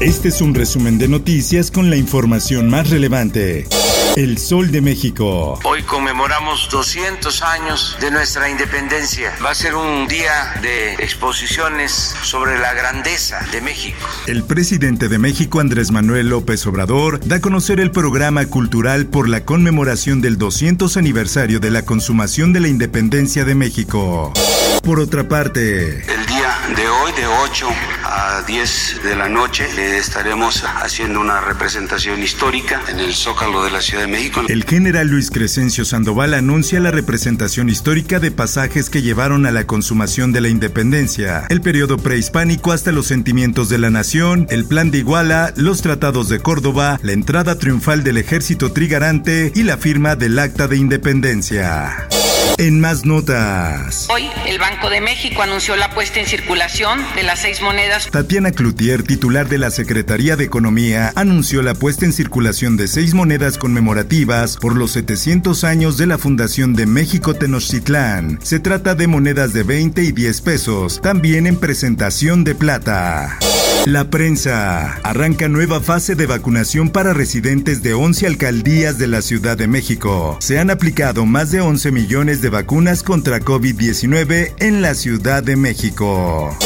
Este es un resumen de noticias con la información más relevante. El Sol de México. Hoy conmemoramos 200 años de nuestra independencia. Va a ser un día de exposiciones sobre la grandeza de México. El presidente de México, Andrés Manuel López Obrador, da a conocer el programa cultural por la conmemoración del 200 aniversario de la consumación de la independencia de México. Por otra parte, el de hoy, de 8 a 10 de la noche, estaremos haciendo una representación histórica en el Zócalo de la Ciudad de México. El general Luis Crescencio Sandoval anuncia la representación histórica de pasajes que llevaron a la consumación de la independencia, el periodo prehispánico hasta los sentimientos de la nación, el plan de Iguala, los tratados de Córdoba, la entrada triunfal del ejército trigarante y la firma del acta de independencia. En más notas. Hoy el Banco de México anunció la puesta en circulación de las seis monedas. Tatiana Cloutier, titular de la Secretaría de Economía, anunció la puesta en circulación de seis monedas conmemorativas por los 700 años de la fundación de México Tenochtitlán. Se trata de monedas de 20 y 10 pesos, también en presentación de plata. La prensa. Arranca nueva fase de vacunación para residentes de 11 alcaldías de la Ciudad de México. Se han aplicado más de 11 millones de vacunas contra COVID-19 en la Ciudad de México.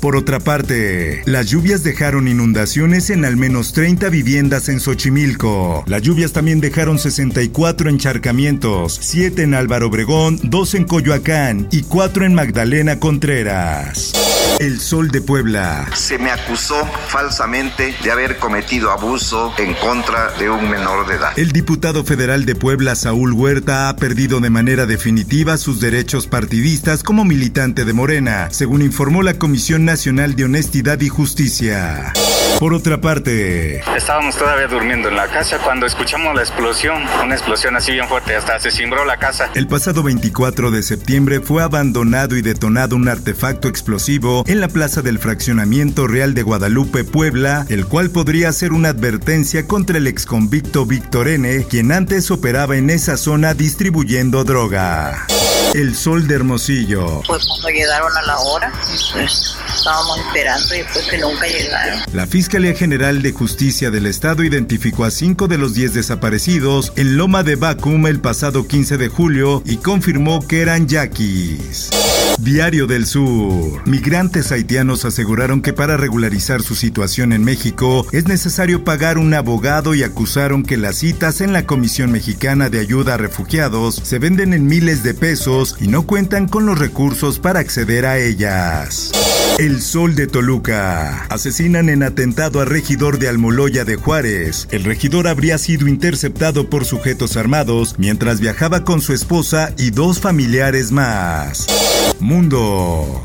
Por otra parte, las lluvias dejaron inundaciones en al menos 30 viviendas en Xochimilco. Las lluvias también dejaron 64 encharcamientos, 7 en Álvaro Obregón, 2 en Coyoacán y 4 en Magdalena Contreras. El Sol de Puebla. Se me acusó falsamente de haber cometido abuso en contra de un menor de edad. El diputado federal de Puebla, Saúl Huerta, ha perdido de manera definitiva sus derechos partidistas como militante de Morena, según informó la Comisión Nacional de Honestidad y Justicia. Por otra parte, estábamos todavía durmiendo en la casa cuando escuchamos la explosión, una explosión así bien fuerte, hasta se cimbró la casa. El pasado 24 de septiembre fue abandonado y detonado un artefacto explosivo en la plaza del fraccionamiento Real de Guadalupe, Puebla, el cual podría ser una advertencia contra el exconvicto Víctor N., quien antes operaba en esa zona distribuyendo droga. El Sol de Hermosillo. Pues cuando llegaron a la hora, pues estábamos esperando y pues que nunca llegaron. La Fiscalía General de Justicia del Estado identificó a cinco de los diez desaparecidos en Loma de Bacum el pasado 15 de julio y confirmó que eran yaquis. Diario del Sur. Migrantes haitianos aseguraron que para regularizar su situación en México es necesario pagar un abogado y acusaron que las citas en la Comisión Mexicana de Ayuda a Refugiados se venden en miles de pesos y no cuentan con los recursos para acceder a ellas. El Sol de Toluca. Asesinan en atentado a regidor de Almoloya de Juárez. El regidor habría sido interceptado por sujetos armados mientras viajaba con su esposa y dos familiares más. Mundo.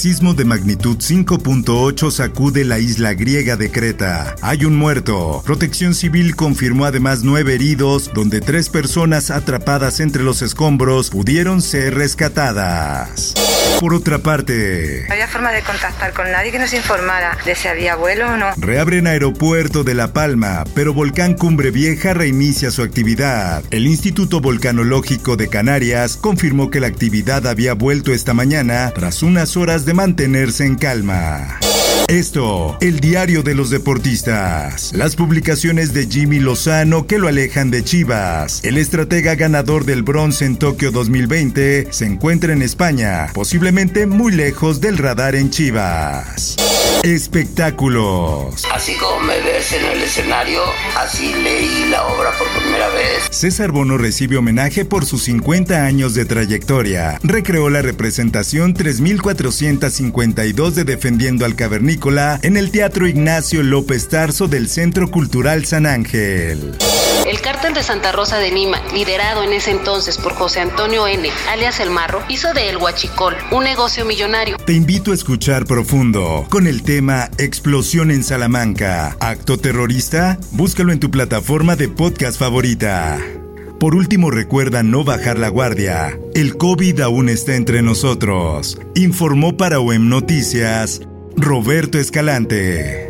Sismo de magnitud 5.8 sacude la isla griega de Creta. Hay un muerto. Protección Civil confirmó además nueve heridos, donde tres personas atrapadas entre los escombros pudieron ser rescatadas. Por otra parte, no había forma de contactar con nadie que nos informara de si había vuelo o no. Reabren aeropuerto de La Palma, pero Volcán Cumbre Vieja reinicia su actividad. El Instituto Volcanológico de Canarias confirmó que la actividad había vuelto esta mañana tras unas horas de mantenerse en calma. Esto, el diario de los deportistas. Las publicaciones de Jimmy Lozano que lo alejan de Chivas. El estratega ganador del bronce en Tokio 2020 se encuentra en España, posiblemente muy lejos del radar en Chivas. Espectáculos. Así como me ves en el escenario, así leí la obra por primera vez. César Bono recibe homenaje por sus 50 años de trayectoria. Recreó la representación 3452 de Defendiendo al Cavernícola en el Teatro Ignacio López Tarso del Centro Cultural San Ángel. El cártel de Santa Rosa de Lima, liderado en ese entonces por José Antonio N., alias El Marro, hizo de El Huachicol un negocio millonario. Te invito a escuchar profundo con el tema Explosión en Salamanca. ¿Acto terrorista? Búscalo en tu plataforma de podcast favorita. Por último, recuerda no bajar la guardia. El COVID aún está entre nosotros. Informó para OEM Noticias Roberto Escalante.